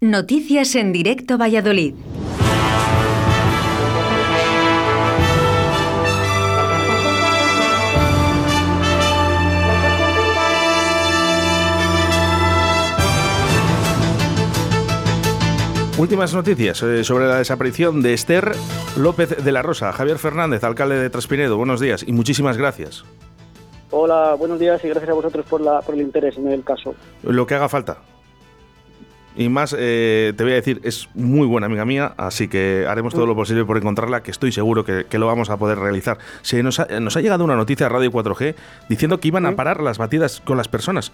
Noticias en directo Valladolid. Últimas noticias eh, sobre la desaparición de Esther López de la Rosa. Javier Fernández, alcalde de Traspinedo, buenos días y muchísimas gracias. Hola, buenos días y gracias a vosotros por, la, por el interés en el caso. Lo que haga falta. Y más, eh, te voy a decir, es muy buena amiga mía, así que haremos todo lo posible por encontrarla, que estoy seguro que, lo vamos a poder realizar. Se nos ha, nos ha llegado una noticia a Radio 4G diciendo que iban a parar las batidas con las personas.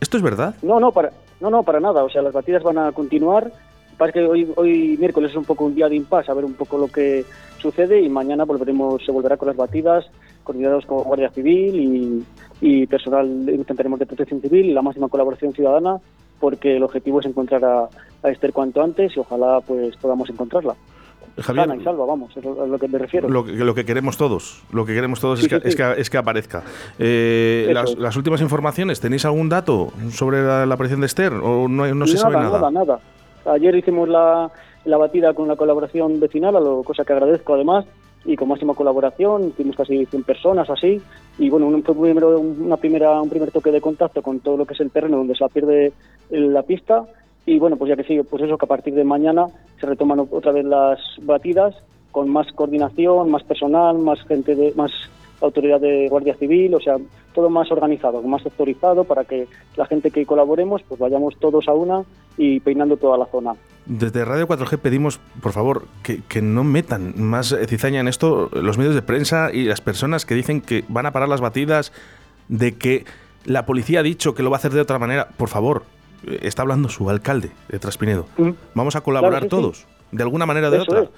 ¿Esto es verdad? No, no, para, no, no, para nada. O sea, las batidas van a continuar Parece que hoy, hoy miércoles es un poco un día de impasse, a ver un poco lo que sucede y mañana volveremos, se volverá con las batidas, coordinados con Guardia Civil y, personal, intentaremos de protección civil y la máxima colaboración ciudadana, porque el objetivo es encontrar a, Esther cuanto antes y ojalá pues podamos encontrarla. Javier, y salva, vamos, es a lo que me refiero. Lo, lo, que queremos todos, lo que queremos todos es, que, Es, que, aparezca. Eh, las, últimas informaciones, ¿tenéis algún dato sobre la, aparición de Esther o no, no se sabe nada? Nada, nada. Ayer hicimos la, la batida con la colaboración vecinal, a lo, cosa que agradezco además, y con máxima colaboración, tuvimos casi 100 personas así, y bueno, un, primero, una primera, un primer toque de contacto con todo lo que es el terreno donde se pierde la pista, y bueno, pues ya que sigue, pues eso, que a partir de mañana se retoman otra vez las batidas con más coordinación, más personal, más gente de, más autoridad de Guardia Civil, o sea, todo más organizado, más sectorizado para que la gente que colaboremos pues vayamos todos a una y peinando toda la zona. Desde Radio 4G pedimos, por favor, que, que, no metan más cizaña en esto los medios de prensa y las personas que dicen que van a parar las batidas, de que la policía ha dicho que lo va a hacer de otra manera. Por favor, está hablando su alcalde de Traspinedo. Vamos a colaborar todos, de alguna manera o de otra.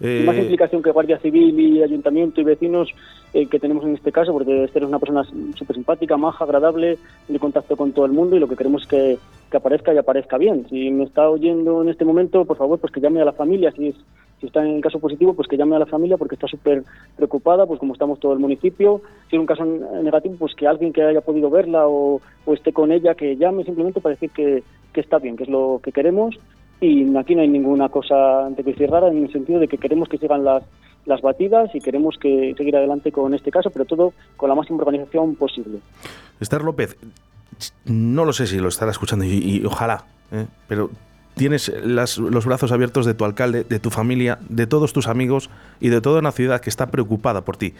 Eh, más implicación que Guardia Civil y Ayuntamiento y vecinos eh, que tenemos en este caso, porque Esther es una persona súper simpática, maja, agradable, de contacto con todo el mundo y lo que queremos es que, aparezca y aparezca bien. Si me está oyendo en este momento, por favor, pues que llame a la familia, si, si está en el caso positivo, pues que llame a la familia porque está súper preocupada, pues como estamos todo el municipio. Si es un caso negativo, pues que alguien que haya podido verla o, esté con ella, que llame simplemente para decir que, que está bien, que es lo que queremos y aquí no hay ninguna cosa de que rara en el sentido de que queremos que sigan las, las batidas y queremos que seguir adelante con este caso, pero todo con la máxima organización posible. Esther López, no lo sé si lo estará escuchando y, ojalá, ¿eh? pero tienes los brazos abiertos de tu alcalde, de tu familia, de todos tus amigos y de toda una ciudad que está preocupada por ti,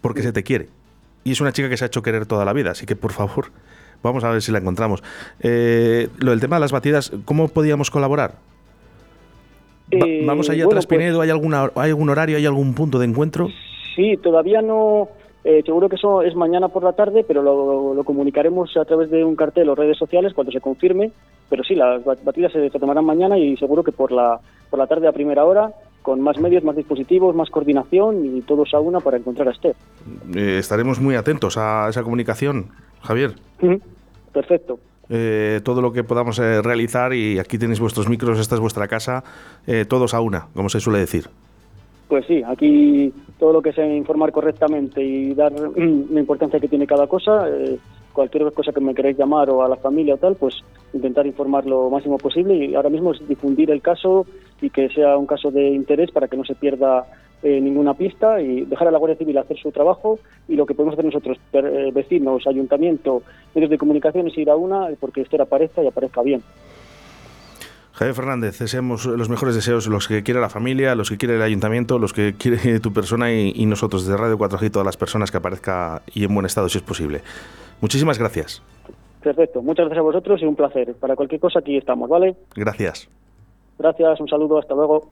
porque se te quiere. Y es una chica que se ha hecho querer toda la vida, así que por favor, Vamos a ver si la encontramos. Eh, lo del tema de las batidas, ¿cómo podíamos colaborar? Eh, ¿Vamos allá a Traspinedo? Pues ¿Hay, alguna, ¿Hay algún horario? ¿Hay algún punto de encuentro? Sí, todavía no. Eh, seguro que eso es mañana por la tarde, pero lo, comunicaremos a través de un cartel o redes sociales cuando se confirme. Pero sí, las batidas se, tomarán mañana y seguro que por la, por la tarde a primera hora con más medios, más dispositivos, más coordinación y todos a una para encontrar a Esther. estaremos muy atentos a esa comunicación. Javier. Perfecto. Eh, todo lo que podamos eh, realizar y aquí tenéis vuestros micros, esta es vuestra casa, eh, todos a una, como se suele decir. Pues sí, aquí todo lo que sea informar correctamente y dar la importancia que tiene cada cosa, cualquier cosa que me queréis llamar o a la familia o tal, pues intentar informar lo máximo posible y ahora mismo es difundir el caso y que sea un caso de interés para que no se pierda eh, ninguna pista y dejar a la Guardia Civil hacer su trabajo y lo que podemos hacer nosotros, eh, vecinos, ayuntamiento, medios de comunicación es ir a una porque esto aparezca y aparezca bien. Javier Fernández, deseamos los mejores deseos, los que quiere la familia, los que quiere el ayuntamiento, los que quiere tu persona y, nosotros desde Radio 4G, todas las personas que aparezca y en buen estado si es posible. Muchísimas gracias. Perfecto, muchas gracias a vosotros y un placer. Para cualquier cosa aquí estamos, ¿vale? Gracias. Gracias, un saludo, hasta luego.